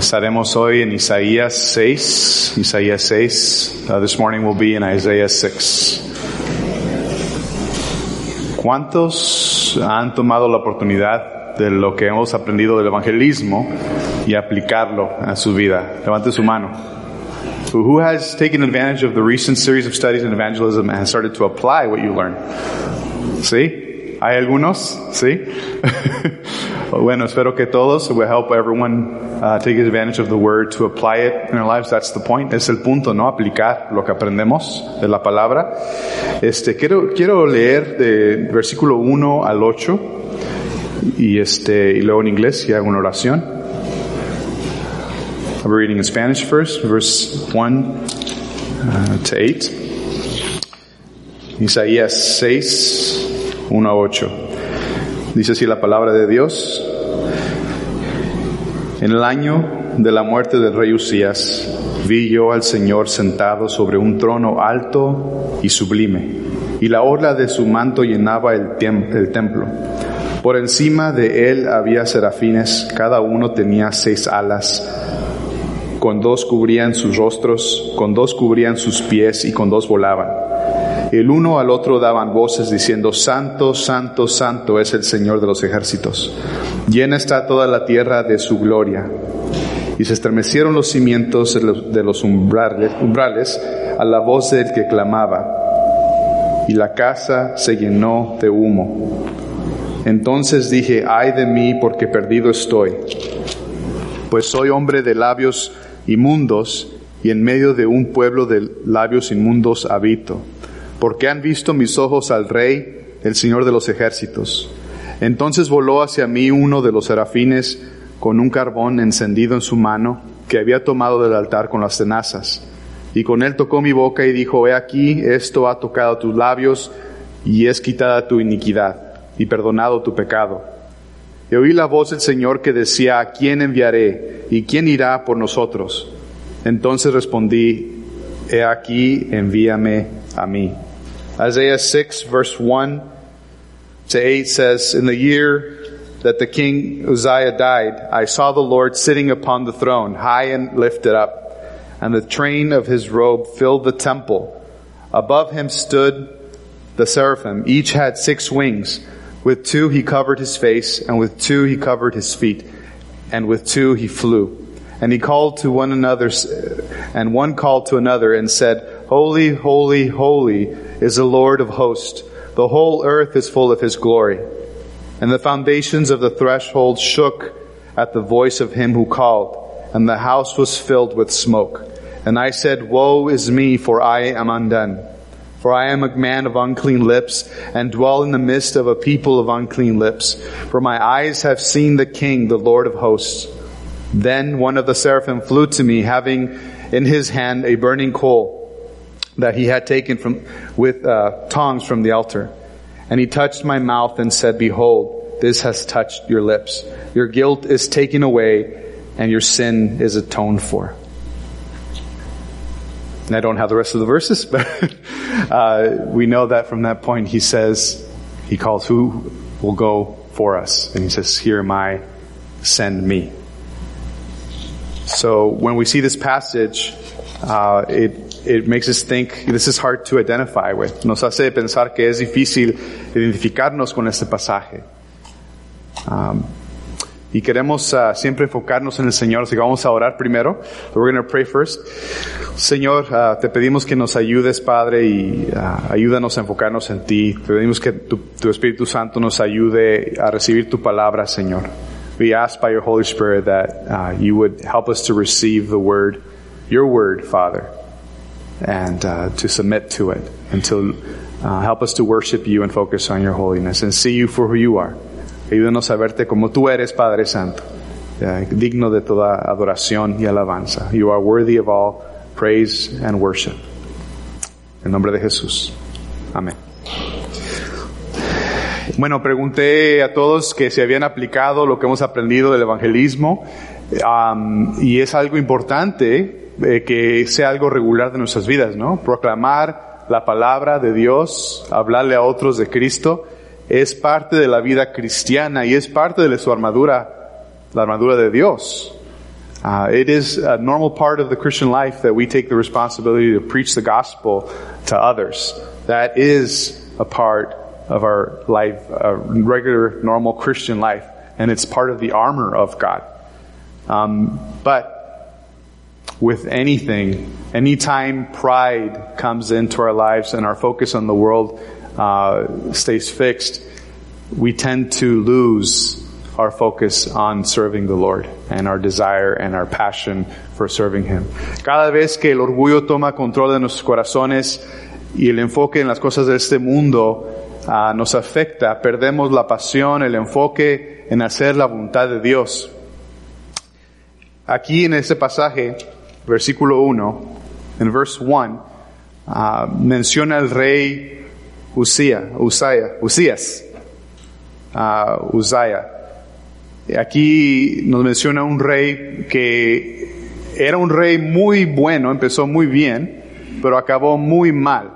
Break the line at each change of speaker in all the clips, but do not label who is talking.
Estaremos hoy en Isaías 6. Isaías 6. Uh, this morning will be in Isaiah 6. ¿Cuántos han tomado la oportunidad de lo que hemos aprendido del evangelismo y aplicarlo a su vida? Levante su mano. Who has taken advantage of the recent series of studies in evangelism and started to apply what you learned? ¿Sí? ¿Hay algunos? ¿Sí? bueno, espero que todos will help everyone uh, take advantage of the word to apply it in our lives. That's the point. Es el punto, ¿no? Aplicar lo que aprendemos de la palabra. Este, quiero, quiero leer de versículo 1 al 8 y este, y luego en inglés y hago una oración. I'll be reading in Spanish first, verse 1 uh, to 8. Isaías 6, 1 a 8. Dice así la palabra de Dios. En el año de la muerte del rey Usías, vi yo al Señor sentado sobre un trono alto y sublime, y la orla de su manto llenaba el, el templo. Por encima de él había serafines, cada uno tenía seis alas, con dos cubrían sus rostros, con dos cubrían sus pies y con dos volaban. El uno al otro daban voces diciendo, Santo, Santo, Santo es el Señor de los ejércitos. Llena está toda la tierra de su gloria. Y se estremecieron los cimientos de los umbrales, a la voz del que clamaba. Y la casa se llenó de humo. Entonces dije, ay de mí porque perdido estoy, pues soy hombre de labios inmundos y en medio de un pueblo de labios inmundos habito porque han visto mis ojos al Rey, el Señor de los ejércitos. Entonces voló hacia mí uno de los serafines con un carbón encendido en su mano que había tomado del altar con las tenazas. Y con él tocó mi boca y dijo, he aquí, esto ha tocado tus labios y es quitada tu iniquidad y perdonado tu pecado. Y oí la voz del Señor que decía, ¿a quién enviaré? ¿Y quién irá por nosotros? Entonces respondí, he aquí, envíame a mí. Isaiah 6 verse 1 to 8 says, In the year that the king Uzziah died, I saw the Lord sitting upon the throne, high and lifted up, and the train of his robe filled the temple. Above him stood the seraphim. Each had six wings. With two he covered his face, and with two he covered his feet, and with two he flew. And he called to one another, and one called to another and said, Holy, holy, holy is the Lord of hosts. The whole earth is full of his glory. And the foundations of the threshold shook at the voice of him who called, and the house was filled with smoke. And I said, Woe is me, for I am undone. For I am a man of unclean lips, and dwell in the midst of a people of unclean lips. For my eyes have seen the King, the Lord of hosts. Then one of the seraphim flew to me, having in his hand a burning coal that he had taken from, with uh, tongs from the altar. And he touched my mouth and said, behold, this has touched your lips. Your guilt is taken away and your sin is atoned for. And I don't have the rest of the verses, but uh, we know that from that point he says, he calls who will go for us. And he says, here am I, send me. So when we see this passage, uh, it it makes us think this is hard to identify with. Nos hace pensar que es difícil identificarnos con este pasaje. Um, y queremos uh, siempre enfocarnos en el Señor, así que vamos a orar primero. We're going to pray first. Señor, uh, te pedimos que nos ayudes, Padre, y uh, ayúdanos a enfocarnos en ti. Te pedimos que tu, tu Espíritu Santo nos ayude a recibir tu palabra, Señor. We ask by your Holy Spirit that uh, you would help us to receive the word, your word, Father and uh, to submit to it and to uh, help us to worship you and focus on your holiness and see you for who you are. Ayúdanos a verte como tú eres, Padre Santo, uh, digno de toda adoración y alabanza. You are worthy of all praise and worship. En nombre de Jesús. Amén. Bueno, pregunté a todos que se habían aplicado lo que hemos aprendido del evangelismo um, y es algo importante eh, que sea algo regular de nuestras vidas, ¿no? Proclamar la palabra de Dios, hablarle a otros de Cristo, es parte de la vida cristiana y es parte de su armadura, la armadura de Dios. Uh, it is a normal part of the Christian life that we take the responsibility to preach the gospel to others. That is a part of our life, a regular, normal Christian life, and it's part of the armor of God. Um, but with anything, anytime pride comes into our lives and our focus on the world uh, stays fixed, we tend to lose our focus on serving the Lord and our desire and our passion for serving Him. Cada vez que el orgullo toma control de nuestros corazones y el enfoque en las cosas de este mundo uh, nos afecta, perdemos la pasión, el enfoque en hacer la voluntad de Dios. Aquí en este pasaje, versículo 1, en verse 1, uh, menciona el rey Usía, Usaya, Usías, uh. Aquí nos menciona un rey que era un rey muy bueno, empezó muy bien, pero acabó muy mal.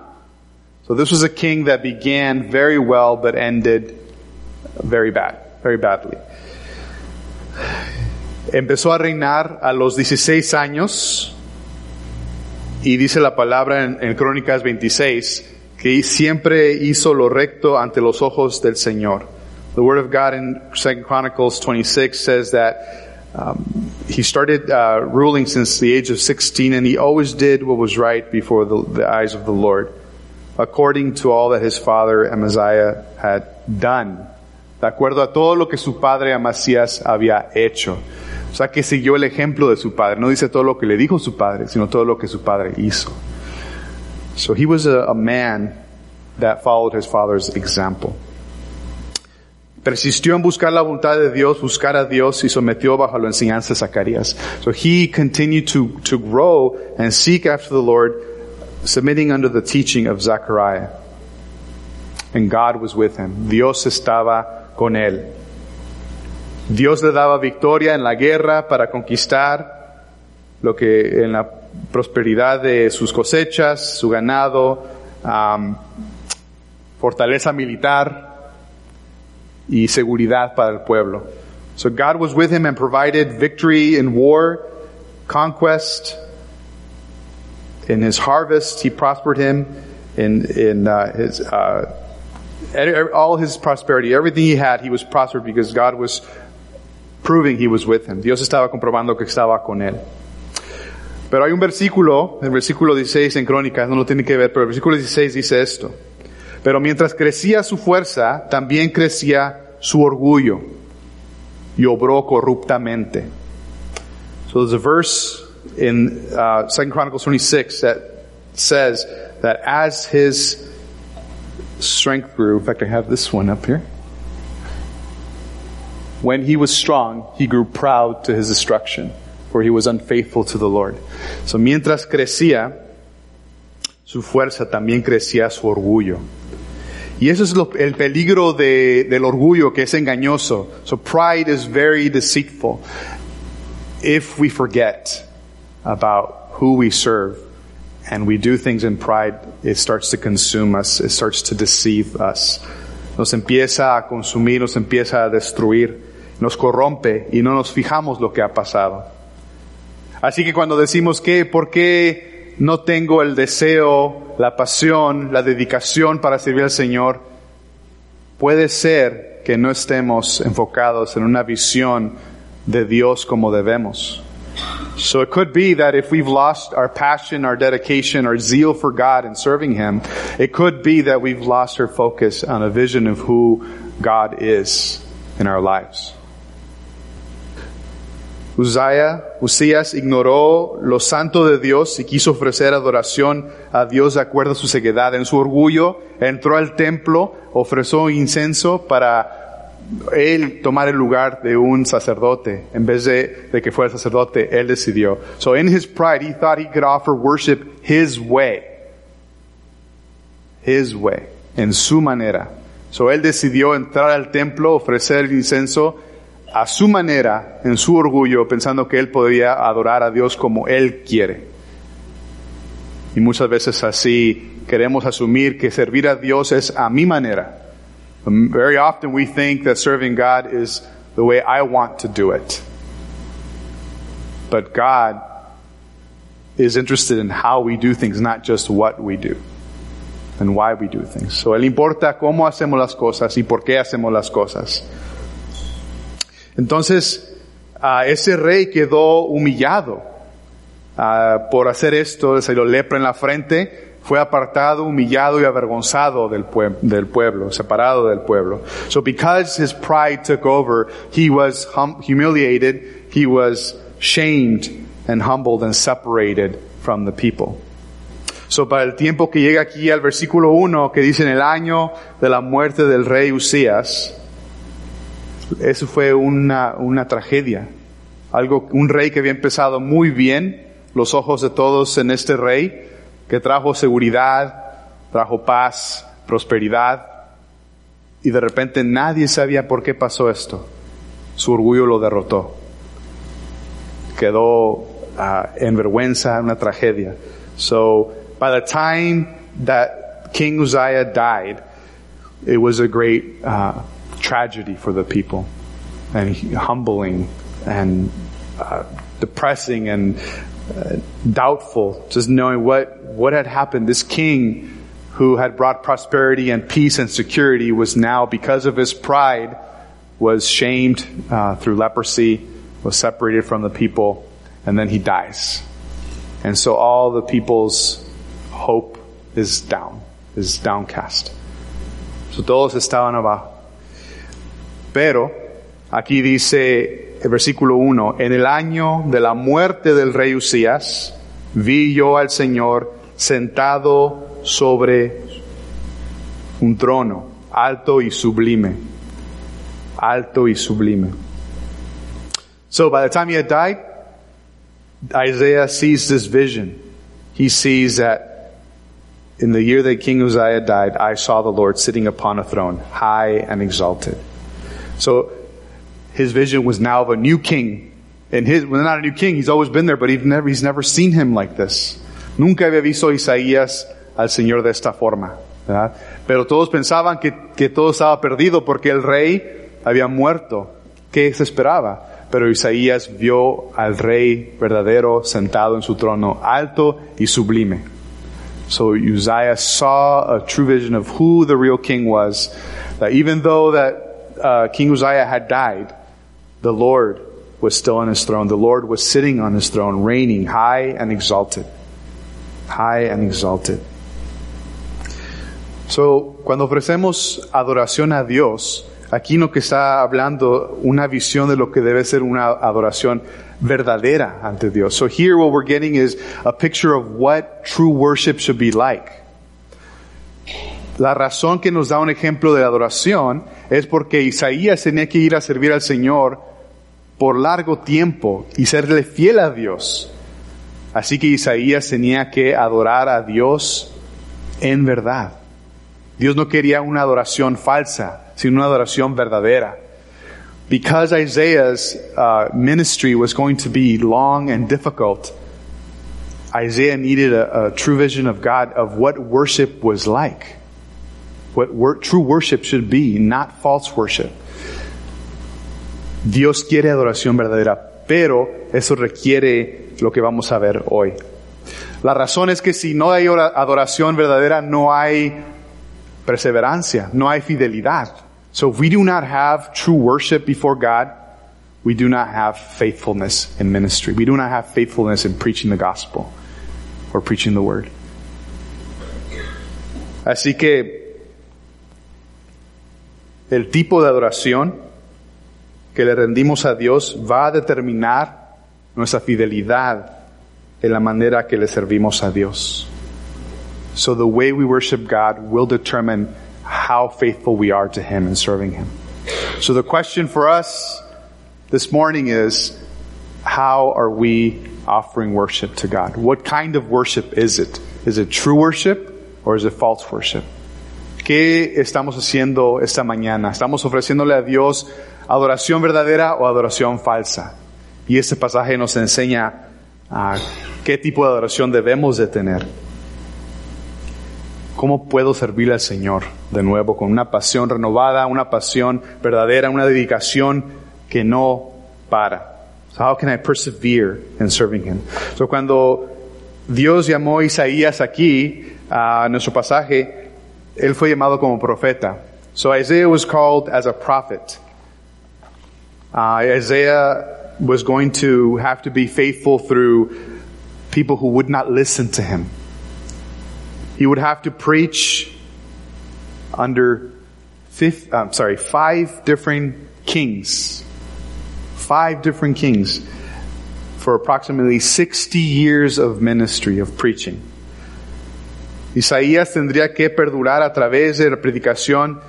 So this was a king that began very well but ended very bad, very badly. Empezó a reinar a los 16 años y dice la palabra en, Crónicas 26 que siempre hizo lo recto ante los ojos del Señor. The Word of God in Second Chronicles 26 says that um, he started uh, ruling since the age of 16, and he always did what was right before the, the eyes of the Lord, according to all that his father Amaziah had done. De acuerdo a todo lo que su padre Amasías había hecho. O sea, que siguió el ejemplo de su padre. No dice todo lo que le dijo su padre, sino todo lo que su padre hizo. So he was a, a man that followed his father's example. Persistió en buscar la voluntad de Dios, buscar a Dios y sometió bajo la enseñanza de Zacarías. So he continued to, to grow and seek after the Lord, submitting under the teaching of Zechariah. And God was with him. Dios estaba con él. Dios le daba victoria en la guerra para conquistar lo que en la prosperidad de sus cosechas, su ganado, um, fortaleza militar, y seguridad para el pueblo. So God was with him and provided victory in war, conquest. In his harvest, he prospered him in in uh, his uh, all his prosperity, everything he had, he was prospered because God was proving he was with him. Dios estaba comprobando que estaba con él. Pero hay un versículo, el versículo 16 en Crónicas, no lo tiene que ver, pero el versículo 16 dice esto. Pero mientras crecía su fuerza, también crecía su orgullo y obró corruptamente. So there's a verse in uh, 2 Chronicles 26 that says that as his strength grew, in fact, I have this one up here. When he was strong, he grew proud to his destruction, for he was unfaithful to the Lord. So mientras crecía, su fuerza también crecía su orgullo. Y eso es lo, el peligro de, del orgullo que es engañoso. So pride is very deceitful. If we forget about who we serve and we do things in pride, it starts to consume us. It starts to deceive us. Nos empieza a consumir, nos empieza a destruir, nos corrompe y no nos fijamos lo que ha pasado. Así que cuando decimos que, ¿por qué no tengo el deseo la pasión, la dedicación para servir al Señor, puede ser que no estemos enfocados en una visión de Dios como debemos. So it could be that if we've lost our passion, our dedication, our zeal for God and serving Him, it could be that we've lost our focus on a vision of who God is in our lives. Uzziah, Usías ignoró lo santo de Dios y quiso ofrecer adoración a Dios de acuerdo a su ceguedad. En su orgullo entró al templo, ofreció incenso para él tomar el lugar de un sacerdote. En vez de, de que fuera sacerdote, él decidió. So in his pride, he thought he could offer worship his way. His way. En su manera. So él decidió entrar al templo, ofrecer el incenso a su manera, en su orgullo, pensando que él podría adorar a Dios como él quiere. Y muchas veces así queremos asumir que servir a Dios es a mi manera. Um, very often we think that serving God is the way I want to do it. But God is interested in how we do things, not just what we do and why we do things. So él importa cómo hacemos las cosas y por qué hacemos las cosas. Entonces, uh, ese rey quedó humillado por hacer esto, se lepra en la frente, fue apartado, humillado y avergonzado del pueblo, separado del pueblo. So because his pride took over, he was hum humiliated, he was shamed and humbled and separated from the people. So para el tiempo que llega aquí al versículo 1 que dice en el año de la muerte del rey Usías, eso fue una, una tragedia. Algo, un rey que había empezado muy bien, los ojos de todos en este rey, que trajo seguridad, trajo paz, prosperidad, y de repente nadie sabía por qué pasó esto. Su orgullo lo derrotó. Quedó uh, en vergüenza, una tragedia. So, by the time that King Uzziah died, it was a great uh, tragedy for the people and humbling and uh, depressing and uh, doubtful, just knowing what, what had happened. This king who had brought prosperity and peace and security was now, because of his pride, was shamed uh, through leprosy, was separated from the people, and then he dies. And so all the people's hope is down, is downcast. So todos estaban abajo. Pero aquí dice el versículo 1, en el año de la muerte del rey Usías, vi yo al Señor sentado sobre un trono, alto y sublime. Alto y sublime. So by the time he had died, Isaiah sees this vision. He sees that in the year that King Uzziah died, I saw the Lord sitting upon a throne, high and exalted. So his vision was now of a new king. And his, well, not a new king, he's always been there, but he's never, he's never seen him like this. Nunca había visto Isaías al Señor de esta forma. ¿verdad? Pero todos pensaban que, que todo estaba perdido porque el rey había muerto. ¿Qué se esperaba? Pero Isaías vio al rey verdadero sentado en su trono, alto y sublime. So Uzziah saw a true vision of who the real king was. That even though that uh, King Uzziah had died, the Lord was still on his throne. The Lord was sitting on his throne, reigning high and exalted. High and exalted. So, cuando ofrecemos adoración a Dios, aquí no que está hablando una visión de lo que debe ser una adoración verdadera ante Dios. So here what we're getting is a picture of what true worship should be like. La razón que nos da un ejemplo de adoración es porque Isaías tenía que ir a servir al Señor por largo tiempo y serle fiel a Dios. Así que Isaías tenía que adorar a Dios en verdad. Dios no quería una adoración falsa, sino una adoración verdadera. Because Isaiah's uh, ministry was going to be long and difficult, Isaiah needed a, a true vision of God of what worship was like. What wor true worship should be, not false worship. Dios quiere adoración verdadera, pero eso requiere lo que vamos a ver hoy. La razón es que si no hay adoración verdadera, no hay perseverancia, no hay fidelidad. So if we do not have true worship before God, we do not have faithfulness in ministry. We do not have faithfulness in preaching the gospel or preaching the word. Así que el tipo de adoración que le rendimos a Dios va a determinar nuestra fidelidad en la manera que le servimos a Dios. So the way we worship God will determine how faithful we are to Him in serving Him. So the question for us this morning is, how are we offering worship to God? What kind of worship is it? Is it true worship or is it false worship? ¿Qué estamos haciendo esta mañana? ¿Estamos ofreciéndole a Dios adoración verdadera o adoración falsa? Y este pasaje nos enseña uh, qué tipo de adoración debemos de tener. ¿Cómo puedo servirle al Señor de nuevo con una pasión renovada, una pasión verdadera, una dedicación que no para? So how can I persevere in serving him? So cuando Dios llamó a Isaías aquí, a nuestro pasaje, él fue llamado como profeta. So Isaiah was called as a prophet. Uh, Isaiah was going to have to be faithful through people who would not listen to him. He would have to preach under fifth, I'm sorry, five different kings. Five different kings for approximately 60 years of ministry, of preaching. Isaías tendría que perdurar a través de la predicación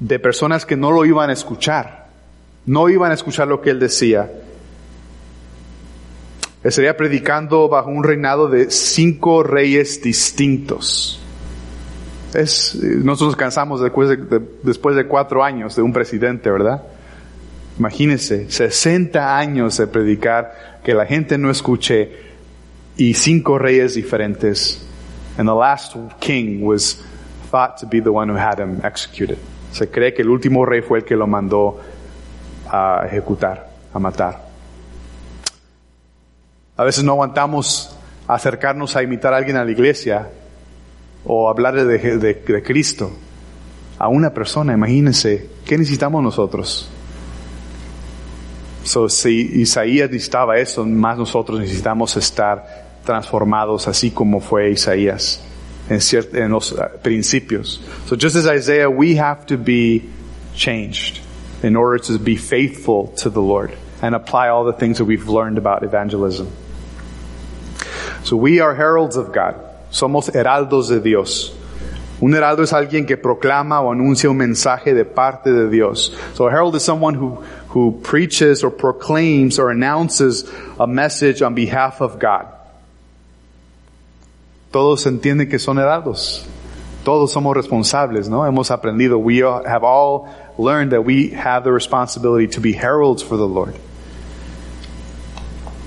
de personas que no lo iban a escuchar. No iban a escuchar lo que él decía. Estaría predicando bajo un reinado de cinco reyes distintos. Nosotros nos cansamos después de, de, después de cuatro años de un presidente, ¿verdad? Imagínense, 60 años de predicar, que la gente no escuche y cinco reyes diferentes. And the last king was thought to be the one who had him executed. Se cree que el último rey fue el que lo mandó a ejecutar, a matar. A veces no aguantamos acercarnos a imitar a alguien a la iglesia o hablar de, de, de Cristo a una persona. Imagínense, ¿qué necesitamos nosotros? So, si Isaías necesitaba eso, más nosotros necesitamos estar transformados así como fue Isaías en, ciert, en los uh, principios. So just as Isaiah, we have to be changed in order to be faithful to the Lord and apply all the things that we've learned about evangelism. So we are heralds of God. Somos heraldos de Dios. Un heraldo es alguien que proclama o anuncia un mensaje de parte de Dios. So a herald is someone who, who preaches or proclaims or announces a message on behalf of God. Todos entienden que son heraldos. Todos somos responsables, ¿no? Hemos aprendido. We have all learned that we have the responsibility to be heralds for the Lord.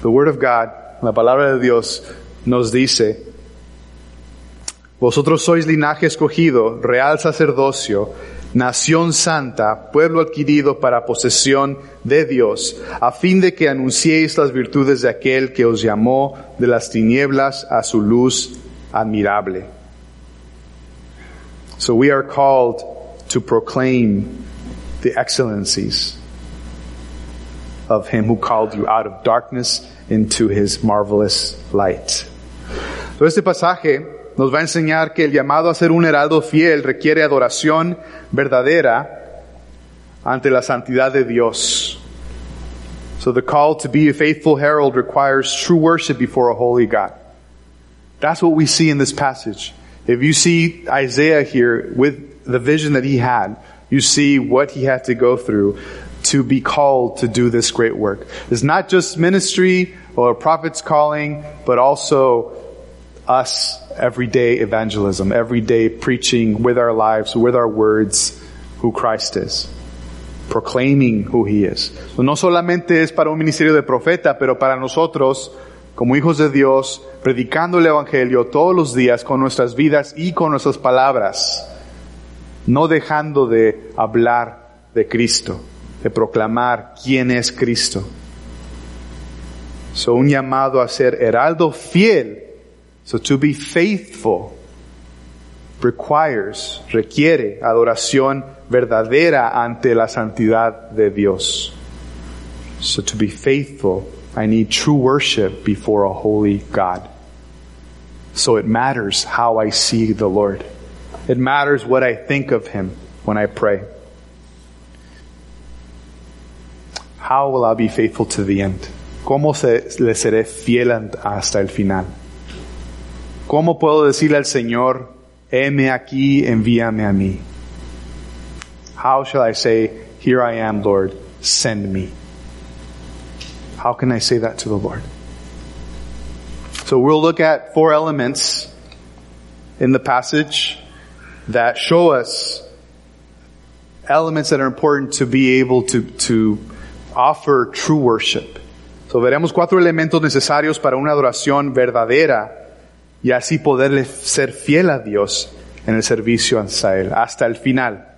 The Word of God, la palabra de Dios, nos dice, Vosotros sois linaje escogido, real sacerdocio, nación santa, pueblo adquirido para posesión de Dios, a fin de que anunciéis las virtudes de aquel que os llamó de las tinieblas a su luz admirable. So we are called to proclaim the excellencies of him who called you out of darkness into his marvelous light. So este pasaje nos va a enseñar que el llamado a ser un heraldo fiel requiere adoración verdadera ante la santidad de Dios. So the call to be a faithful herald requires true worship before a holy God. That's what we see in this passage. If you see Isaiah here with the vision that he had, you see what he had to go through to be called to do this great work. It's not just ministry or a prophet's calling, but also us everyday evangelism, everyday preaching with our lives, with our words, who Christ is. Proclaiming who He is. No solamente es para un ministerio de profeta, pero para nosotros, como hijos de Dios, predicando el Evangelio todos los días con nuestras vidas y con nuestras palabras, no dejando de hablar de Cristo, de proclamar quién es Cristo. So, un llamado a ser heraldo fiel So to be faithful requires, requiere adoración verdadera ante la santidad de Dios. So to be faithful, I need true worship before a holy God. So it matters how I see the Lord. It matters what I think of Him when I pray. How will I be faithful to the end? ¿Cómo se, le seré fiel hasta el final? ¿Cómo puedo decirle al Señor, heme aquí, envíame a mí? How shall I say, here I am, Lord, send me? How can I say that to the Lord? So we'll look at four elements in the passage that show us elements that are important to be able to, to offer true worship. So veremos cuatro elementos necesarios para una adoración verdadera y así poderle ser fiel a Dios en el servicio a Él hasta el final.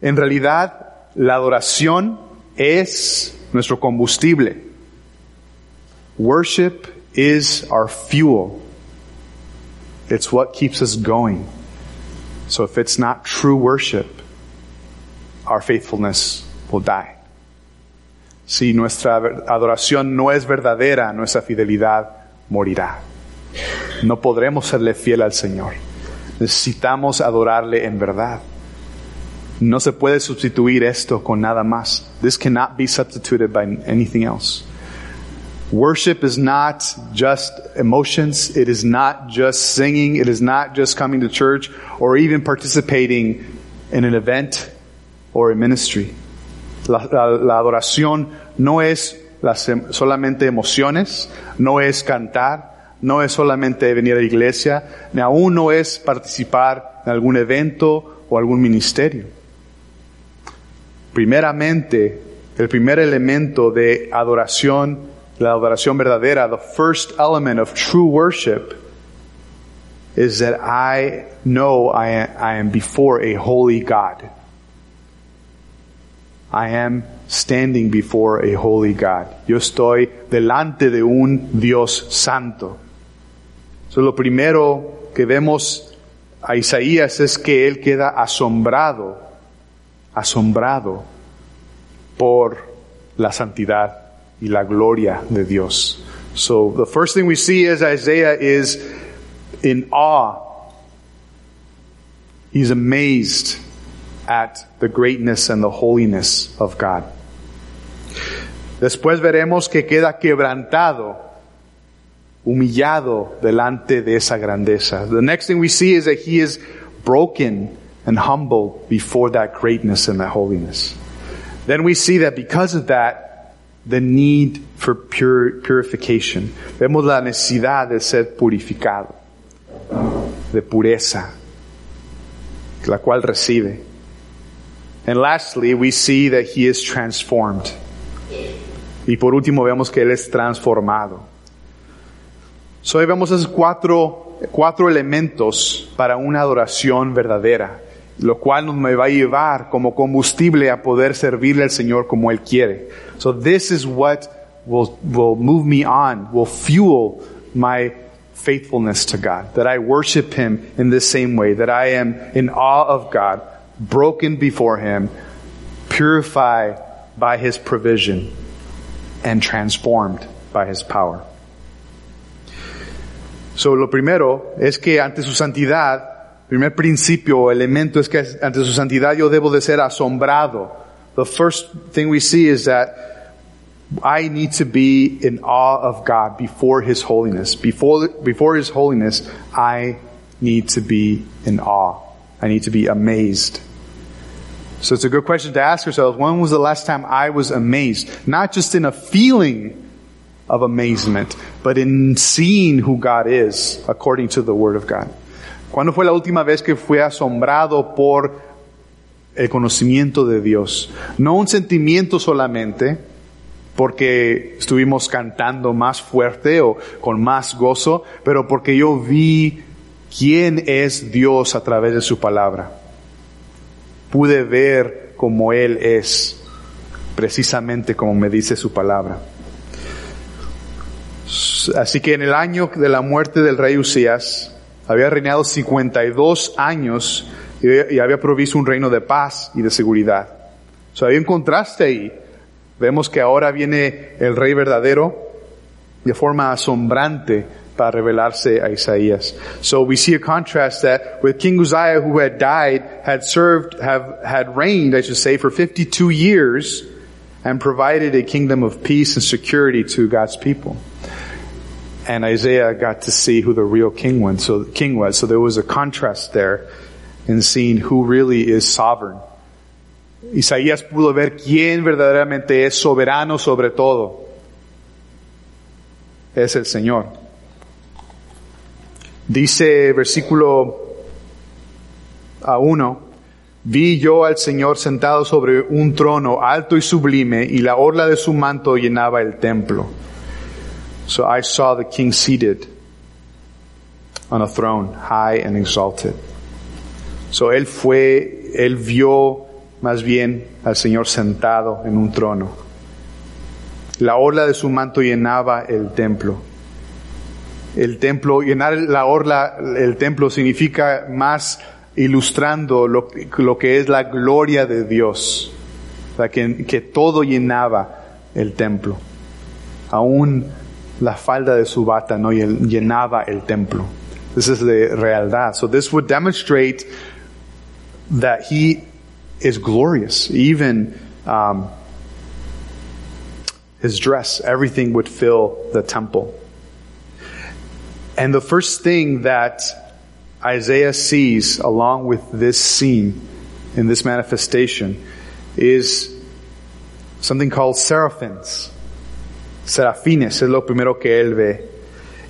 En realidad, la adoración es nuestro combustible. Worship is our fuel. It's what keeps us going. So if it's not true worship, our faithfulness will die. Si nuestra adoración no es verdadera, nuestra fidelidad morirá. No podremos serle fiel al Señor. Necesitamos adorarle en verdad. No se puede sustituir esto con nada más. This cannot be substituted by anything else. Worship is not just emotions. It is not just singing. It is not just coming to church or even participating in an event or a ministry. La, adoración no es las, solamente emociones, no es cantar, no es solamente venir a la iglesia, ni aún no es participar en algún evento o algún ministerio. Primeramente, el primer elemento de adoración la adoración verdadera, the first element of true worship is that I know I am, I am before a holy God. I am standing before a holy God. Yo estoy delante de un Dios santo. So, lo primero que vemos a Isaías es que él queda asombrado, asombrado por la santidad y la gloria de Dios. So the first thing we see is Isaiah is in awe. He's amazed at the greatness and the holiness of God. Después veremos que queda quebrantado, humillado delante de esa grandeza. The next thing we see is that he is broken and humble before that greatness and that holiness. Then we see that because of that, the need for pure, purification. Vemos la necesidad de ser purificado, de pureza, la cual recibe. And lastly, we see that he is transformed. Y por último vemos que él es transformado. So hoy vemos esos cuatro, cuatro elementos para una adoración verdadera, lo cual nos me va a llevar como combustible a poder servirle al Señor como Él quiere. So this is what will, will move me on, will fuel my faithfulness to God, that I worship Him in the same way, that I am in awe of God, broken before Him, purified by His provision, and transformed by His power. So lo primero es que ante su santidad, primer principio o elemento es que ante su santidad yo debo de ser asombrado the first thing we see is that I need to be in awe of God before His holiness. Before, before His holiness, I need to be in awe. I need to be amazed. So it's a good question to ask yourself. When was the last time I was amazed? Not just in a feeling of amazement, but in seeing who God is according to the Word of God. ¿Cuándo fue la última vez que fue asombrado por el conocimiento de Dios. No un sentimiento solamente, porque estuvimos cantando más fuerte o con más gozo, pero porque yo vi quién es Dios a través de su palabra. Pude ver cómo Él es, precisamente como me dice su palabra. Así que en el año de la muerte del rey Usías, había reinado 52 años y había provisto un reino de paz y de seguridad. O sea, hay un contraste ahí. Vemos que ahora viene el rey verdadero de forma asombrante para revelarse a Isaías. So we see a contrast that with King Uzziah who had died, had served, have, had reigned, I should say, for 52 years and provided a kingdom of peace and security to God's people. And Isaiah got to see who the real king was. So, king was. So there was a contrast there in seeing who really is sovereign. Isaías pudo ver quién verdaderamente es soberano sobre todo. Es el Señor. Dice versículo a uno, vi yo al Señor sentado sobre un trono alto y sublime y la orla de su manto llenaba el templo. So I saw the king seated on a throne, high and exalted. So él fue, él vio más bien al Señor sentado en un trono. La orla de su manto llenaba el templo. El templo, llenar la orla, el templo significa más ilustrando lo, que es la gloria de Dios. Sea, que, que todo llenaba el templo. Aún la falda de su bata no llenaba el templo. This is the realidad. So this would demonstrate that he is glorious. Even um, his dress, everything would fill the temple. And the first thing that Isaiah sees along with this scene in this manifestation is something called seraphims. Serafines es lo primero que él ve.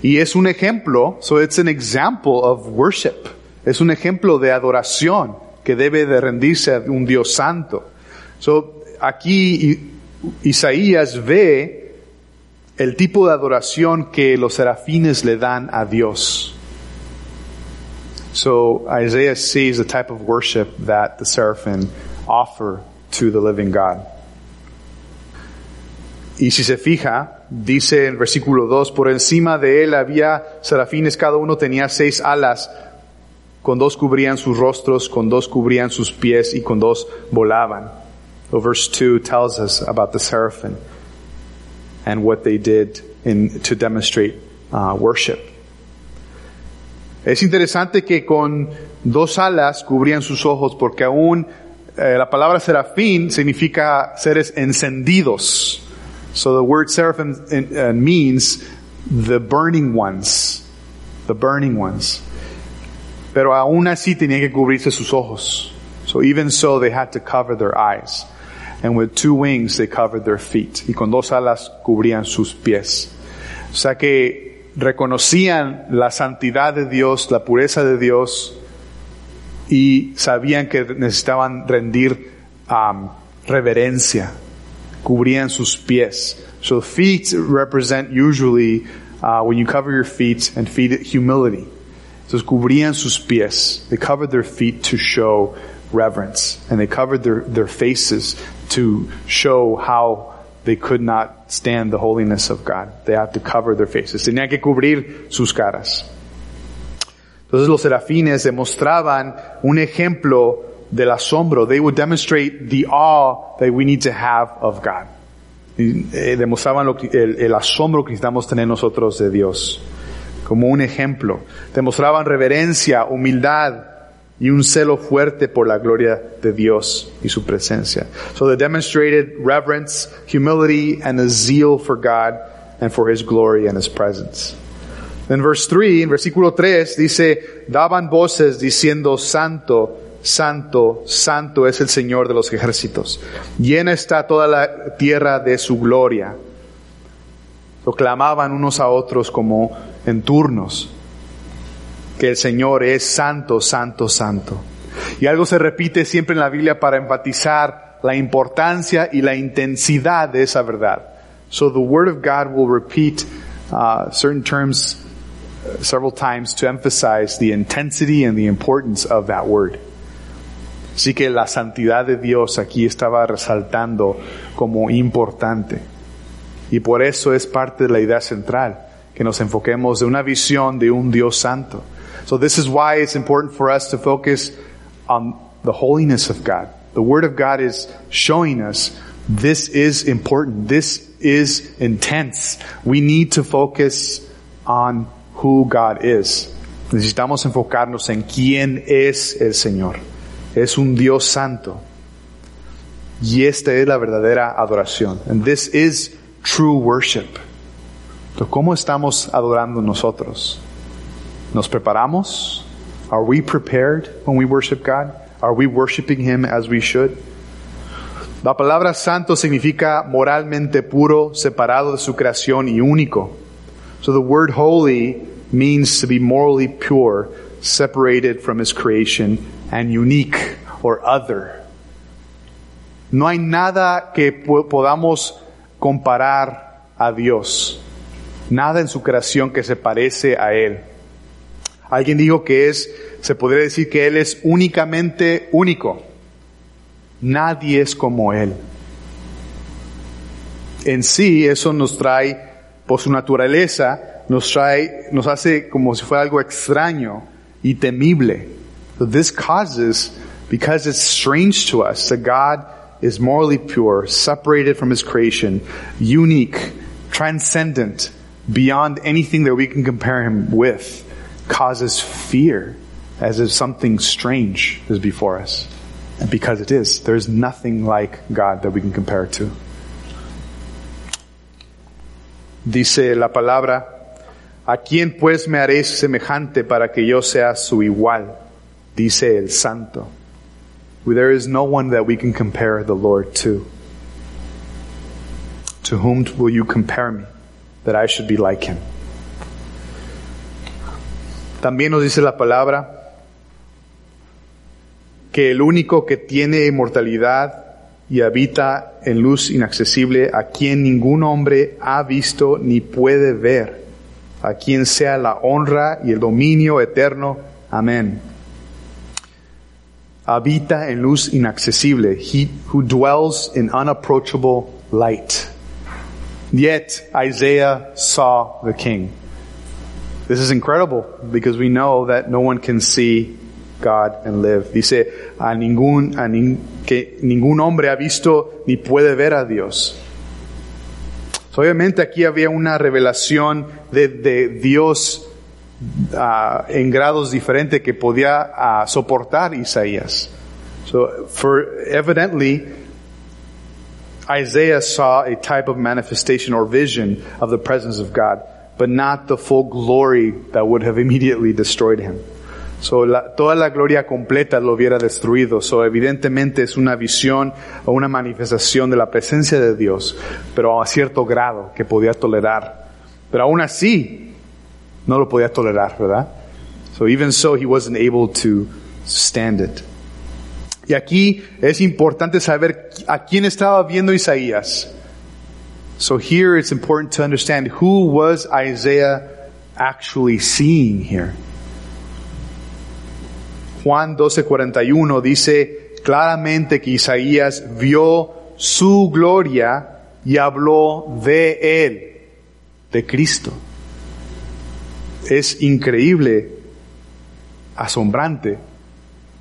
Y es un ejemplo, so it's an example of worship. Es un ejemplo de adoración que debe de rendirse a un Dios santo. So, aquí Isaías ve el tipo de adoración que los serafines le dan a Dios. So Isaiah sees the type of worship that the seraphim offer to the living God. Y si se fija, dice en versículo 2, por encima de él había serafines, cada uno tenía seis alas, con dos cubrían sus rostros, con dos cubrían sus pies y con dos volaban. So verse 2 tells us about the seraphim and what they did to demonstrate uh, worship. Es interesante que con dos alas cubrían sus ojos porque aún eh, la palabra serafín significa seres encendidos. So the word seraphim uh, means the burning ones, the burning ones. Pero aún así tenían que cubrirse sus ojos. So even so they had to cover their eyes. And with two wings they covered their feet. Y con dos alas cubrían sus pies. O sea que reconocían la santidad de Dios, la pureza de Dios, y sabían que necesitaban rendir um, reverencia cubrían sus pies. So feet represent usually, uh, when you cover your feet and feet, humility. So cubrían sus pies. They covered their feet to show reverence. And they covered their, their faces to show how they could not stand the holiness of God. They had to cover their faces. Tenían que cubrir sus caras. Entonces los serafines demostraban un ejemplo del asombro. They would demonstrate the awe that we need to have of God. Y, eh, demostraban lo el, el asombro que necesitamos tener nosotros de Dios. Como un ejemplo. Demostraban reverencia, humildad y un celo fuerte por la gloria de Dios y su presencia. So they demonstrated reverence, humility, and a zeal for God and for His glory and His presence. En verse 3, en versículo 3, dice, daban voces diciendo, Santo, Santo, santo es el Señor de los ejércitos. Llena está toda la tierra de su gloria. Lo clamaban unos a otros como en turnos, que el Señor es santo, santo, santo. Y algo se repite siempre en la Biblia para enfatizar la importancia y la intensidad de esa verdad. So the Word of God will repeat uh, certain terms uh, several times to emphasize the intensity and the importance of that word. Así que la santidad de Dios aquí estaba resaltando como importante. Y por eso es parte de la idea central, que nos enfoquemos de una visión de un Dios santo. So this is why it's important for us to focus on the holiness of God. The Word of God is showing us this is important. This is intense. We need to focus on who God is. Necesitamos enfocarnos en quién es el Señor es un Dios santo. Y esta es la verdadera adoración. And this is true worship. Entonces, ¿cómo estamos adorando nosotros? ¿Nos preparamos? Are we prepared when we worship God? Are we worshiping Him as we should? La palabra santo significa moralmente puro, separado de su creación y único. So the word holy means to be morally pure, separated from His creation and unique or other. No hay nada que podamos comparar a Dios. Nada en su creación que se parece a Él. Alguien dijo que es, se podría decir que Él es únicamente único. Nadie es como Él. en sí eso nos trae, por su naturaleza, nos trae, nos hace como si fuera algo extraño y temible. So this causes, because it's strange to us that God is morally pure, separated from his creation, unique, transcendent, beyond anything that we can compare him with, causes fear as if something strange is before us. And because it is, there is nothing like God that we can compare it to. Dice la palabra, ¿a quién pues me haré semejante para que yo sea su igual? Dice el santo. There is no one that we can compare the Lord to. To whom will you compare me that I should be like him? También nos dice la palabra que el único que tiene inmortalidad y habita en luz inaccesible, a quien ningún hombre ha visto ni puede ver, a quien sea la honra y el dominio eterno. Amén. Habita en luz inaccesible, he who dwells in unapproachable light. Yet Isaiah saw the king. This is incredible because we know that no one can see God and live. Dice, a ningún, a nin, que ningún hombre ha visto ni puede ver a Dios. So, obviamente aquí había una revelación de, de Dios en grados diferentes que podía soportar Isaías. So, for evidently, Isaiah saw a type of manifestation or vision of the presence of God, but not the full glory that would have immediately destroyed him. So, toda la gloria completa lo hubiera destruido. So, evidentemente es una visión o una manifestación de la presencia de Dios, pero a cierto grado que podía tolerar. Pero aún así, no lo podía tolerar, ¿verdad? So, even so, he wasn't able to stand it. Y aquí es importante saber a quién estaba viendo Isaías. So here it's important to understand who was Isaiah actually seeing here. Juan 12:41 dice claramente que Isaías vio su gloria y habló de él, de Cristo. Es increíble, asombrante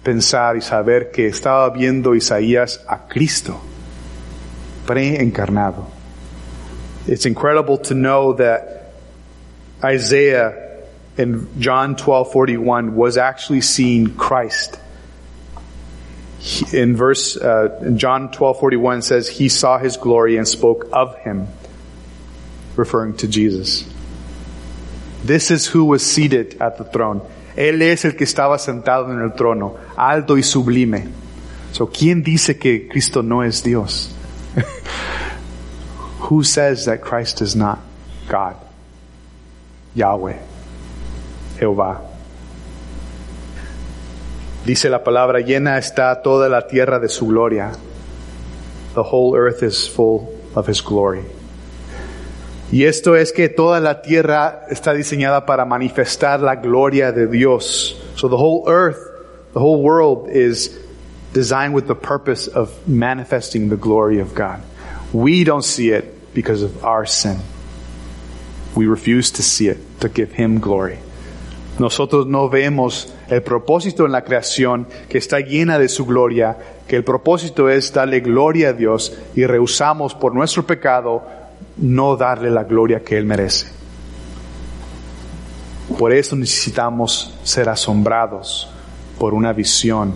pensar y saber que estaba viendo Isaías a Cristo, preencarnado. It's incredible to know that Isaiah in John 12:41 was actually seeing Christ. In verse uh, in John 12:41 says he saw his glory and spoke of him referring to Jesus. This is who was seated at the throne. Él es el que estaba sentado en el trono, alto y sublime. So, ¿quién dice que Cristo no es Dios? Who says that Christ is not God? Yahweh. Jehová. Dice la palabra, llena está toda la tierra de su gloria. The whole earth is full of his glory. Y esto es que toda la tierra está diseñada para manifestar la gloria de Dios. So the whole earth, the whole world is designed with the purpose of manifesting the glory of God. We don't see it because of our sin. We refuse to see it, to give Him glory. Nosotros no vemos el propósito en la creación que está llena de su gloria, que el propósito es darle gloria a Dios y rehusamos por nuestro pecado no darle la gloria que Él merece. Por eso necesitamos ser asombrados por una visión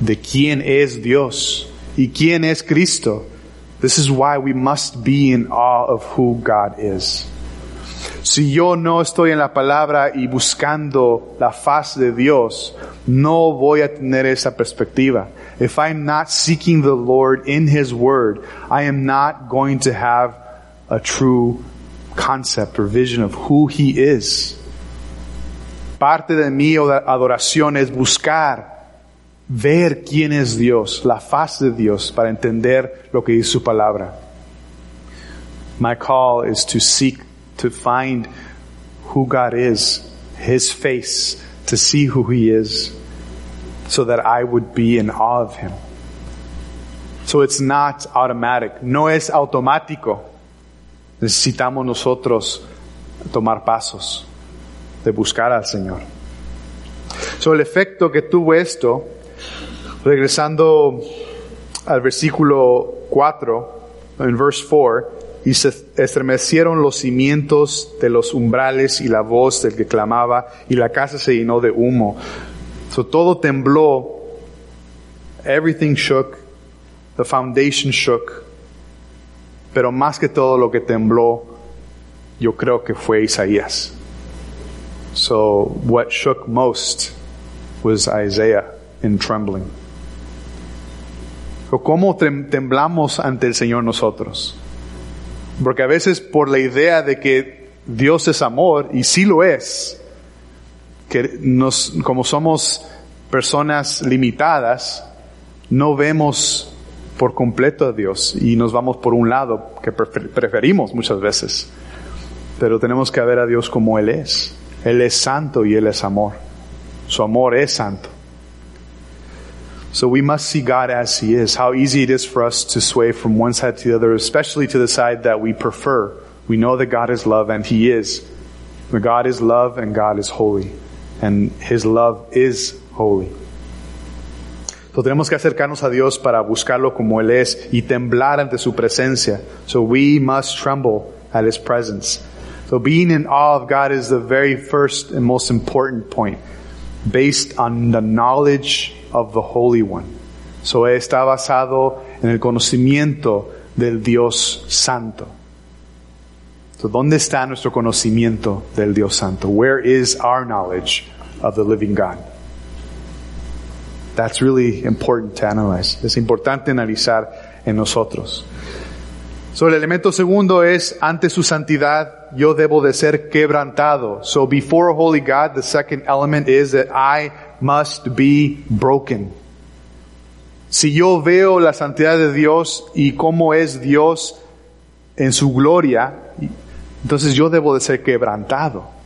de quién es Dios y quién es Cristo. This is why we must be in awe of who God is. Si yo no estoy en la palabra y buscando la faz de Dios, no voy a tener esa perspectiva. If I'm not seeking the Lord in His Word, I am not going to have a true concept or vision of who He is. Parte de mi adoración es buscar, ver quién es Dios, la faz de Dios, para entender lo que dice su palabra. My call is to seek to find who God is, His face, to see who He is, so that I would be in awe of Him. So it's not automatic. No es automático. Necesitamos nosotros tomar pasos de buscar al Señor. So, el efecto que tuvo esto, regresando al versículo 4, en verse 4, y se estremecieron los cimientos de los umbrales y la voz del que clamaba, y la casa se llenó de humo. So, todo tembló, everything shook, the foundation shook, pero más que todo lo que tembló, yo creo que fue Isaías. So what shook most was Isaiah in trembling. ¿Cómo temblamos ante el Señor nosotros? Porque a veces por la idea de que Dios es amor, y sí lo es, que nos, como somos personas limitadas, no vemos por completo a Dios y nos vamos por un lado que preferimos muchas veces. Pero tenemos que ver a Dios como Él es. Él es santo y Él es amor. Su amor es santo. So we must see God as He is. How easy it is for us to sway from one side to the other, especially to the side that we prefer. We know that God is love and He is. God is love and God is holy. And His love is holy. So tenemos que acercarnos a Dios para buscarlo como Él es y temblar ante su presencia. So we must tremble at His presence. So being in awe of God is the very first and most important point, based on the knowledge of the Holy One. So está basado en el conocimiento del Dios Santo. So ¿dónde está nuestro conocimiento del Dios Santo? Where is our knowledge of the living God? That's really important to analyze. Es importante analizar en nosotros. So el elemento segundo es, ante su santidad, yo debo de ser quebrantado. So before a holy God, the second element is that I must be broken. Si yo veo la santidad de Dios y cómo es Dios en su gloria, entonces yo debo de ser quebrantado.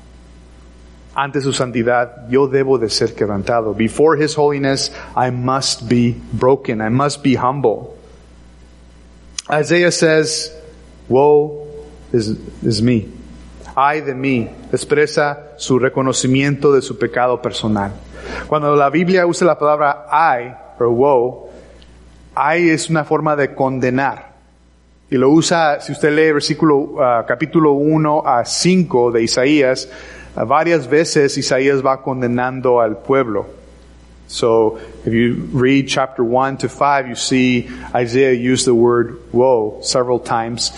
Ante su santidad, yo debo de ser quebrantado. Before His holiness, I must be broken. I must be humble. Isaiah says, woe is, me. Ay de mí. Expresa su reconocimiento de su pecado personal. Cuando la Biblia usa la palabra ay o woe, ay es una forma de condenar. Y lo usa, si usted lee versículo, uh, capítulo 1 a 5 de Isaías, varias veces Isaías va condenando al pueblo. So if you read chapter 1 to 5, you see Isaiah use the word woe several times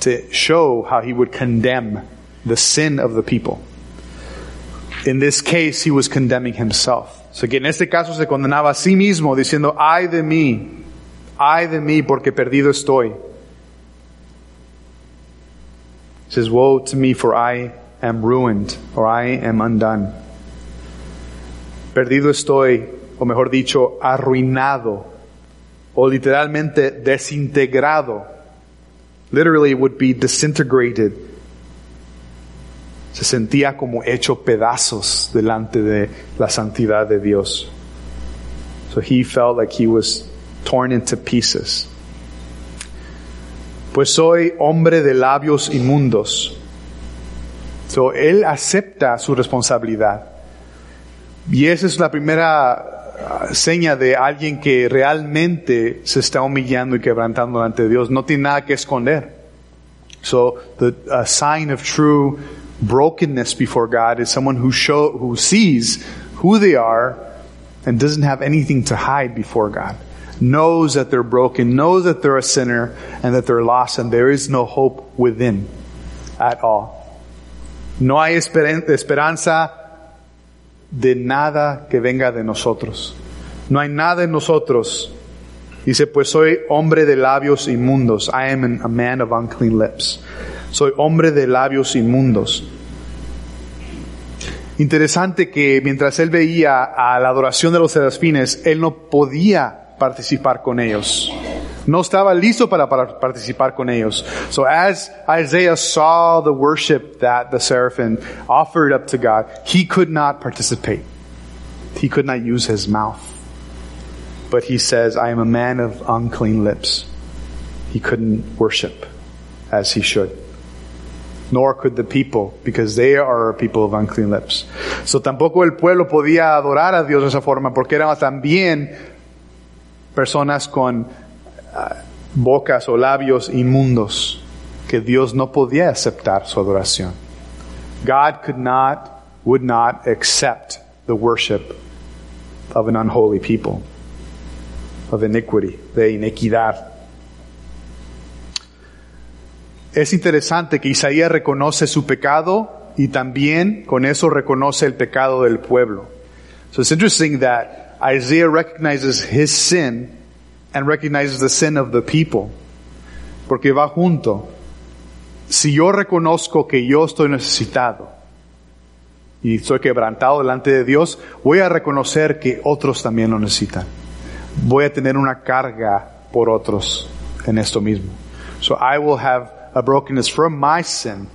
to show how he would condemn the sin of the people. In this case, he was condemning himself. So que en este caso se condenaba a sí mismo diciendo, ay de mí, ay de mí porque perdido estoy. He says, woe to me for I am ruined or I am undone. Perdido estoy, o mejor dicho, arruinado, o literalmente desintegrado. Literally it would be disintegrated. Se sentía como hecho pedazos delante de la santidad de Dios. So he felt like he was torn into pieces. Pues soy hombre de labios inmundos. So él acepta su responsabilidad. Y esa es la primera uh, seña de alguien que realmente se está humillando y quebrantando ante Dios. No tiene nada que esconder. So the a sign of true brokenness before God is someone who show, who sees who they are and doesn't have anything to hide before God. Knows that they're broken, knows that they're a sinner and that they're lost and there is no hope within at all. No hay esperanza de nada que venga de nosotros. No hay nada en nosotros. Dice, pues soy hombre de labios inmundos. I am a man of unclean lips. Soy hombre de labios inmundos. Interesante que mientras él veía a la adoración de los serafines, él no podía participar con ellos. No estaba listo para, para participar con ellos. So as Isaiah saw the worship that the seraphim offered up to God, he could not participate. He could not use his mouth. But he says, I am a man of unclean lips. He couldn't worship as he should. nor could the people, because they are a people of unclean lips. So tampoco el pueblo podía adorar a Dios de esa forma, porque eran también personas con bocas o labios inmundos, que Dios no podía aceptar su adoración. God could not, would not accept the worship of an unholy people, of iniquity, de iniquidad. Es interesante que Isaías reconoce su pecado y también con eso reconoce el pecado del pueblo. So it's interesting that Isaiah recognizes his sin and recognizes the sin of the people. Porque va junto. Si yo reconozco que yo estoy necesitado y estoy quebrantado delante de Dios, voy a reconocer que otros también lo necesitan. Voy a tener una carga por otros en esto mismo. So I will have a brokenness from my sin,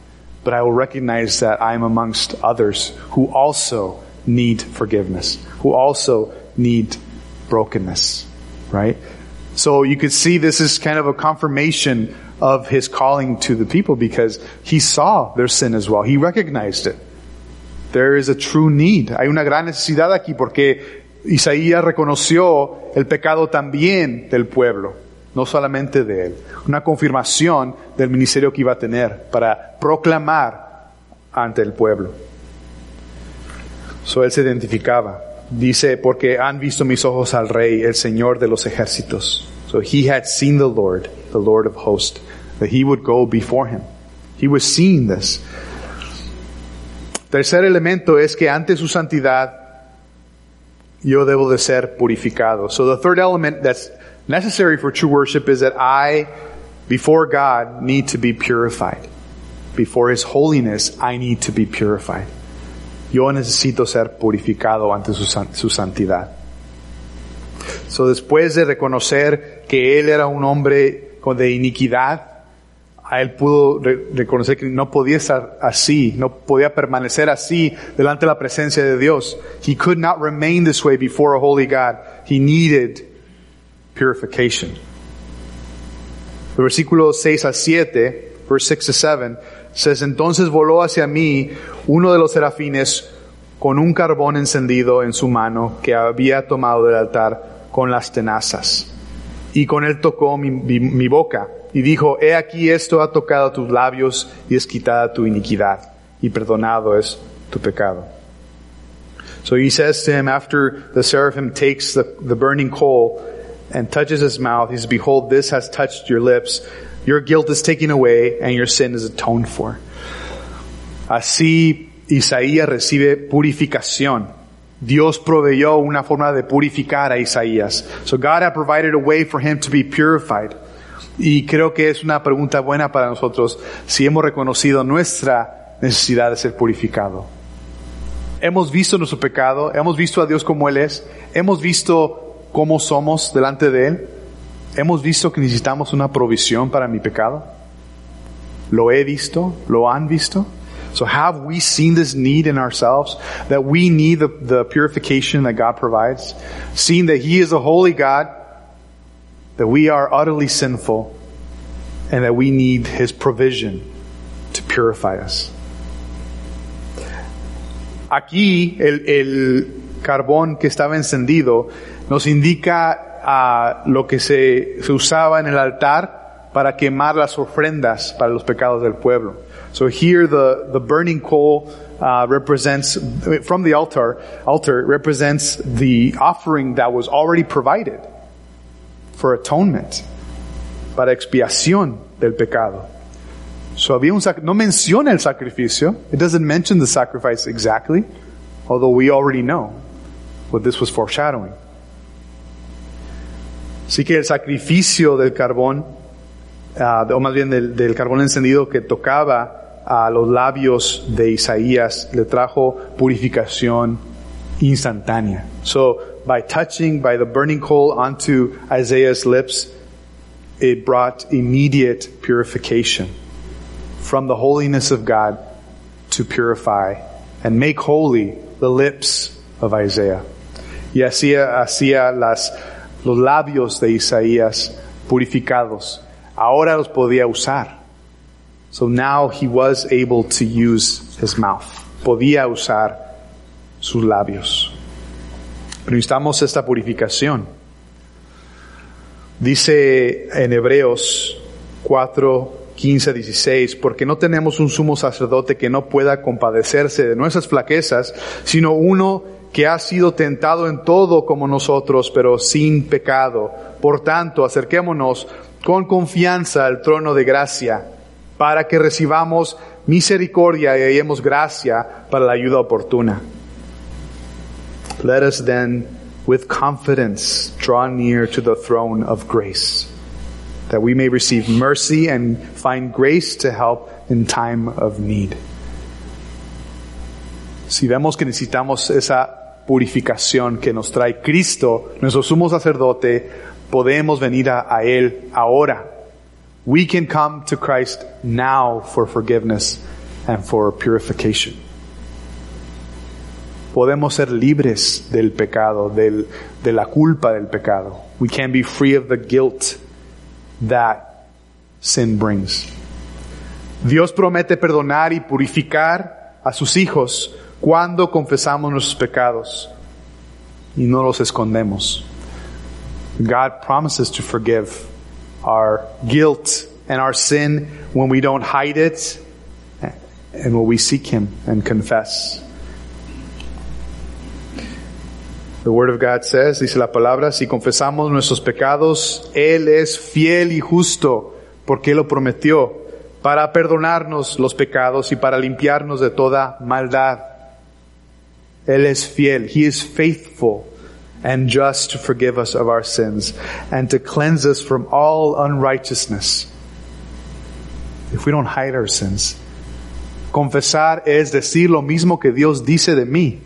but I will recognize that I am amongst others who also need forgiveness, who also need brokenness, right? So you could see this is kind of a confirmation of his calling to the people because he saw their sin as well. He recognized it. There is a true need. Hay una gran necesidad aquí porque Isaías reconoció el pecado también del pueblo, no solamente de él. Una confirmación del ministerio que iba a tener para proclamar ante el pueblo. So él se identificaba. Dice, porque han visto mis ojos al Rey, el Señor de los ejércitos. So he had seen the Lord, the Lord of hosts, that he would go before him. He was seeing this. Tercer elemento es que ante su santidad yo debo de ser purificado. So the third element that's necessary for true worship is that I, before God, need to be purified. Before His holiness, I need to be purified. Yo necesito ser purificado ante su, santidad. So después de reconocer que Él era un hombre de iniquidad, a él pudo re reconocer que no podía estar así, no podía permanecer así delante de la presencia de Dios. He could not remain this way before a holy God. He needed purification. Versículo 6 a 7, verse 6 to 7, says, entonces voló hacia mí uno de los serafines con un carbón encendido en su mano que había tomado del altar con las tenazas. Y con él tocó mi, boca y dijo, he aquí esto ha tocado tus labios y es quitada tu iniquidad y perdonado es tu pecado. So he says to him after the seraphim takes the, the burning coal and touches his mouth, he says, behold, this has touched your lips. Your guilt is taken away and your sin is atoned for. Así Isaías recibe purificación. Dios proveyó una forma de purificar a Isaías. So God had provided a way for him to be purified. Y creo que es una pregunta buena para nosotros si hemos reconocido nuestra necesidad de ser purificado. Hemos visto nuestro pecado, hemos visto a Dios como Él es, hemos visto cómo somos delante de Él, hemos visto que necesitamos una provisión para mi pecado. Lo he visto, lo han visto. So have we seen this need in ourselves that we need the, the purification that God provides? Seeing that He is a holy God, that we are utterly sinful and that we need His provision to purify us. Aquí el, el carbón que estaba encendido nos indica uh, lo que se, se usaba en el altar para quemar las ofrendas para los pecados del pueblo. So here the, the burning coal uh, represents, from the altar, altar represents the offering that was already provided for atonement, para expiación del pecado. So había un sac no menciona el sacrificio. It doesn't mention the sacrifice exactly, although we already know what this was foreshadowing. Así que el sacrificio del carbón, uh, o más bien del, del carbón encendido que tocaba a los labios de Isaías le trajo purificación instantánea. So by touching, by the burning coal onto Isaiah's lips, it brought immediate purification from the holiness of God to purify and make holy the lips of Isaiah. Y hacía, hacía las, los labios de Isaías purificados. Ahora los podía usar. So now he was able to use his mouth. Podía usar sus labios. Pero necesitamos esta purificación. Dice en Hebreos 4, 15, 16, porque no tenemos un sumo sacerdote que no pueda compadecerse de nuestras flaquezas, sino uno que ha sido tentado en todo como nosotros, pero sin pecado. Por tanto, acerquémonos con confianza al trono de gracia, para que recibamos misericordia y hallemos gracia para la ayuda oportuna. Let us then, with confidence, draw near to the throne of grace, that we may receive mercy and find grace to help in time of need. Si vemos que necesitamos esa purificación que nos trae Cristo, nuestro sumo sacerdote, podemos venir a, a Él ahora. We can come to Christ now for forgiveness and for purification. Podemos ser libres del pecado, del, de la culpa del pecado. We can be free of the guilt that sin brings. Dios promete perdonar y purificar a sus hijos cuando confesamos nuestros pecados y no los escondemos. God promises to forgive our guilt and our sin when we don't hide it and when we seek Him and confess. The Word of God says, dice la palabra, si confesamos nuestros pecados, Él es fiel y justo porque lo prometió para perdonarnos los pecados y para limpiarnos de toda maldad. Él es fiel. He is faithful and just to forgive us of our sins and to cleanse us from all unrighteousness. If we don't hide our sins. Confesar es decir lo mismo que Dios dice de mí.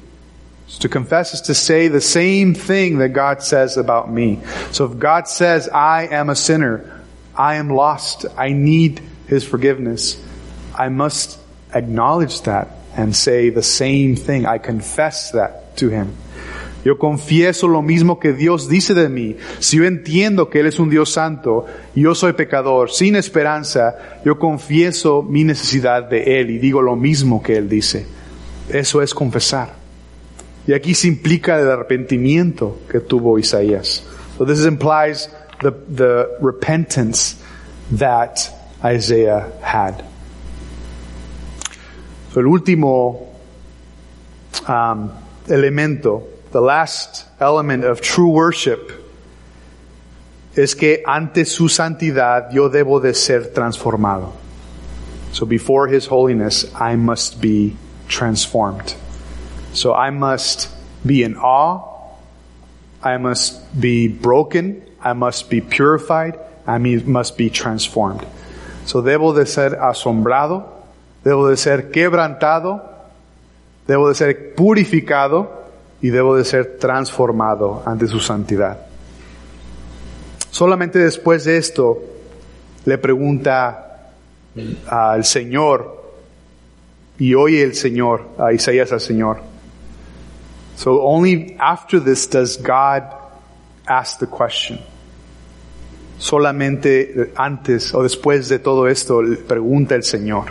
So to confess is to say the same thing that God says about me. So if God says, I am a sinner, I am lost, I need His forgiveness, I must acknowledge that and say the same thing. I confess that to Him. Yo confieso lo mismo que Dios dice de mí. Si yo entiendo que Él es un Dios santo, yo soy pecador, sin esperanza, yo confieso mi necesidad de Él y digo lo mismo que Él dice. Eso es confesar. Y aquí se implica el arrepentimiento que tuvo Isaías. So this implies the, the repentance that Isaiah had. So el último um, elemento, the last element of true worship, es que ante su santidad yo debo de ser transformado. So before His holiness, I must be transformed. So I must be in awe. I must be broken. I must be purified. I must be transformed. So debo de ser asombrado. Debo de ser quebrantado. Debo de ser purificado. Y debo de ser transformado ante su santidad. Solamente después de esto le pregunta al Señor y oye el Señor, a Isaías al Señor. So only after this does God ask the question. Solamente antes o después de todo esto pregunta el Señor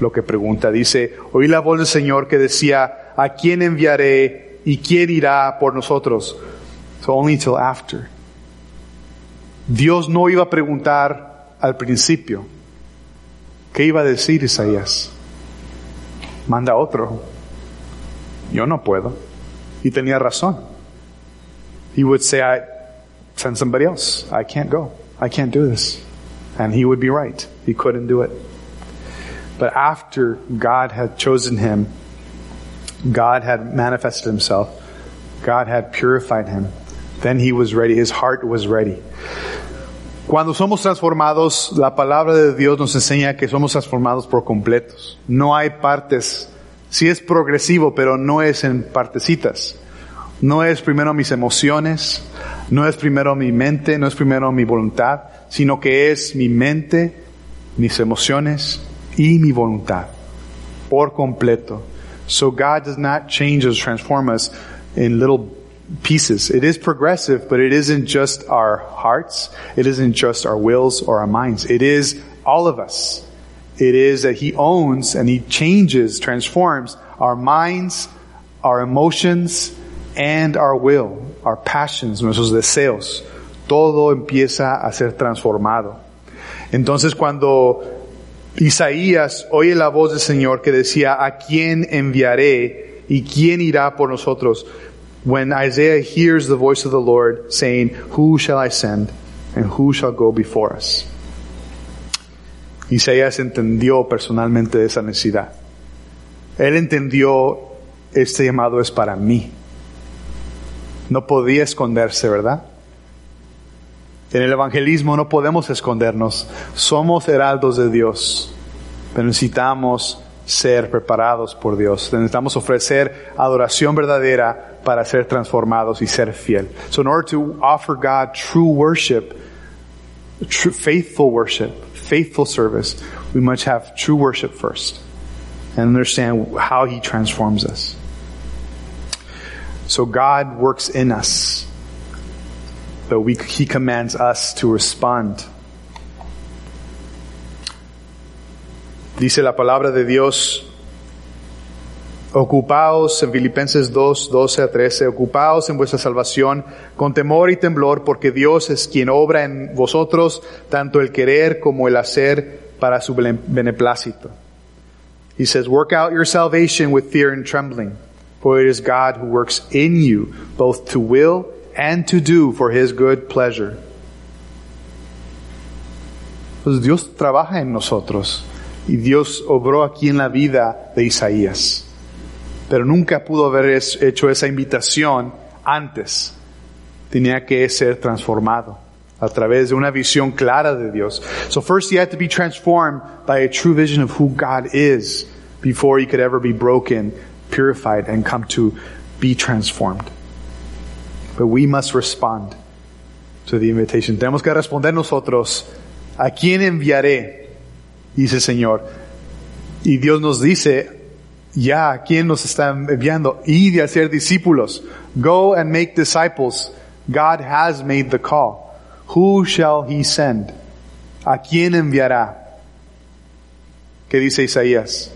lo que pregunta. Dice, oí la voz del Señor que decía, ¿a quién enviaré y quién irá por nosotros? So only till after. Dios no iba a preguntar al principio. ¿Qué iba a decir Isaías? Manda otro. Yo no puedo. Y tenía razón. He would say, I send somebody else. I can't go. I can't do this. And he would be right. He couldn't do it. But after God had chosen him, God had manifested himself, God had purified him, then he was ready. His heart was ready. Cuando somos transformados, la palabra de Dios nos enseña que somos transformados por completos. No hay partes. Sí es progresivo, pero no es en partecitas. No es primero mis emociones, no es primero mi mente, no es primero mi voluntad, sino que es mi mente, mis emociones y mi voluntad. Por completo. So God does not change us, transform us in little pieces. It is progressive, but it isn't just our hearts. It isn't just our wills or our minds. It is all of us it is that He owns and He changes, transforms our minds, our emotions, and our will, our passions, nuestros deseos. Todo empieza a ser transformado. Entonces cuando Isaías oye la voz del Señor que decía, ¿a quién enviaré y quién irá por nosotros? When Isaiah hears the voice of the Lord saying, Who shall I send and who shall go before us? Isaías entendió personalmente esa necesidad. Él entendió, este llamado es para mí. No podía esconderse, ¿verdad? En el evangelismo no podemos escondernos. Somos heraldos de Dios, pero necesitamos ser preparados por Dios. Necesitamos ofrecer adoración verdadera para ser transformados y ser fiel. So in order to offer God true worship, true faithful worship, faithful service, we must have true worship first and understand how he transforms us. So God works in us, but we, he commands us to respond. Dice la palabra de Dios, ocupaos en Filipenses 2, 12 a 13, ocupaos en vuestra salvación con temor y temblor, porque Dios es quien obra en vosotros tanto el querer como el hacer para su beneplácito. He says, work out your salvation with fear and trembling. For it is God who works in you, both to will and to do for His good pleasure. Pues Dios trabaja en nosotros y Dios obró aquí en la vida de Isaías. Pero nunca pudo haber hecho esa invitación antes. Tenía que ser transformado a través de una visión clara de Dios. So first he had to be transformed by a true vision of who God is before he could ever be broken purified and come to be transformed. But we must respond to the invitation. Tenemos que responder nosotros, ¿a quién enviaré? Dice el Señor. Y Dios nos dice, ya, ¿a quién nos está enviando? Y de hacer discípulos. Go and make disciples. God has made the call. Who shall he send? ¿A quién enviará? ¿Qué dice Isaías?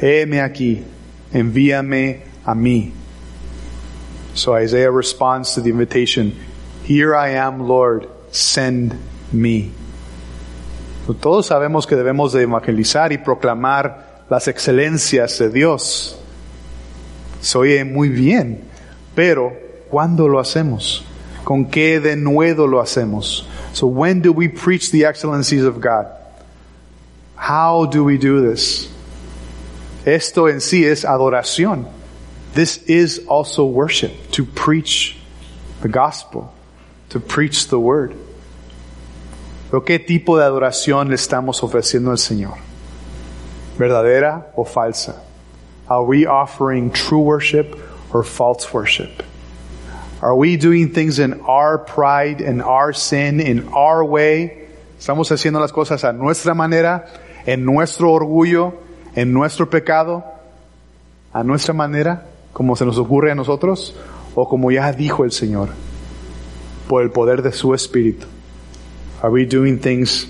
Heme aquí, envíame a mí. So Isaiah responds to the invitation, Here I am, Lord, send me. Todos sabemos que debemos de evangelizar y proclamar las excelencias de Dios. Se oye muy bien, pero ¿cuándo lo hacemos? ¿Con qué denuedo lo hacemos? So when do we preach the excellencies of God? How do we do this? Esto en sí es adoración. This is also worship, to preach the gospel, to preach the word. Pero ¿qué tipo de adoración le estamos ofreciendo al Señor? ¿Verdadera o falsa? Are we offering true worship or false worship? Are we doing things in our pride, in our sin, in our way? ¿Estamos haciendo las cosas a nuestra manera, en nuestro orgullo, en nuestro pecado, a nuestra manera, como se nos ocurre a nosotros, o como ya dijo el Señor, por el poder de su Espíritu? Are we doing things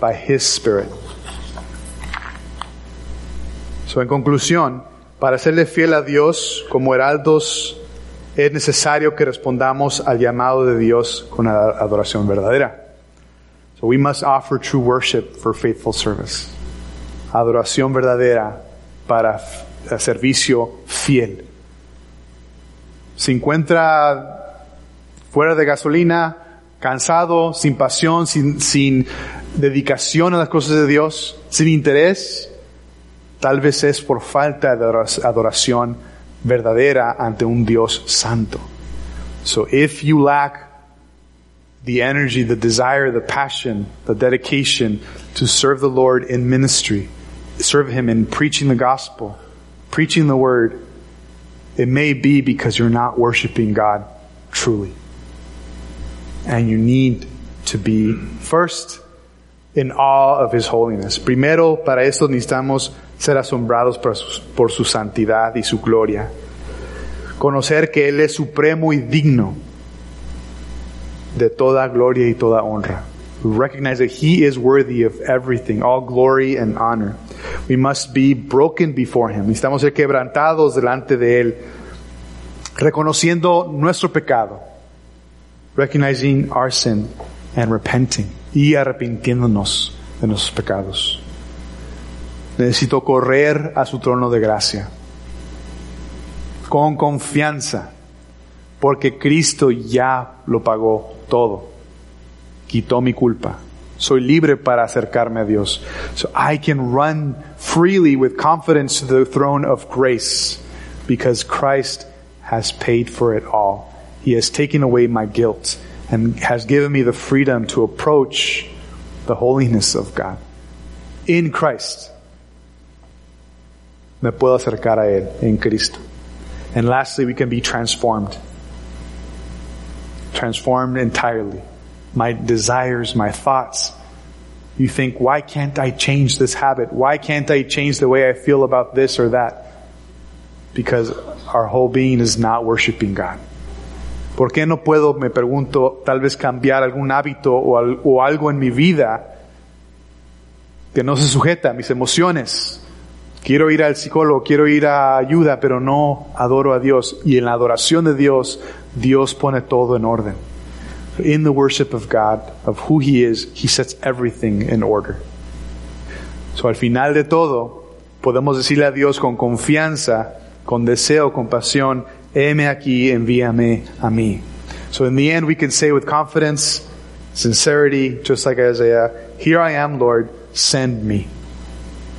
by His Spirit? So, en conclusión, para serle fiel a Dios como heraldos, es necesario que respondamos al llamado de Dios con adoración verdadera. So we must offer true worship for faithful service. Adoración verdadera para servicio fiel. Se encuentra fuera de gasolina, cansado, sin pasión, sin, sin dedicación a las cosas de Dios, sin interés, tal vez es por falta de adoración verdadera ante un Dios santo. So if you lack the energy, the desire, the passion, the dedication to serve the Lord in ministry, serve Him in preaching the gospel, preaching the word, it may be because you're not worshiping God truly. And you need to be first in awe of His holiness. Primero, para esto necesitamos ser asombrados por su, por su santidad y su gloria. Conocer que Él es supremo y digno de toda gloria y toda honra. We recognize that He is worthy of everything, all glory and honor. We must be broken before Him. Necesitamos ser quebrantados delante de Él, reconociendo nuestro pecado, recognizing our sin and repenting y arrepintiéndonos de nuestros pecados. Necesito correr a su trono de gracia con confianza, porque Cristo ya lo pagó todo. Quitó mi culpa. Soy libre para acercarme a Dios. So I can run freely with confidence to the throne of grace because Christ has paid for it all. He has taken away my guilt and has given me the freedom to approach the holiness of God. In Christ. Me puedo acercar a Él en Cristo. And lastly, we can be transformed. Transformed entirely. My desires, my thoughts. You think, why can't I change this habit? Why can't I change the way I feel about this or that? Because our whole being is not worshiping God. ¿Por qué no puedo, me pregunto, tal vez cambiar algún hábito o, al, o algo en mi vida que no se sujeta a mis emociones? Quiero ir al psicólogo, quiero ir a ayuda, pero no adoro a Dios. Y en la adoración de Dios, Dios pone todo en orden. In the worship of God, of who He is, He sets everything in order. So al final de todo, podemos decirle a Dios con confianza, con deseo, con pasión, heme aquí, envíame a mí. So in the end, we can say with confidence, sincerity, just like Isaiah, here I am, Lord, send me.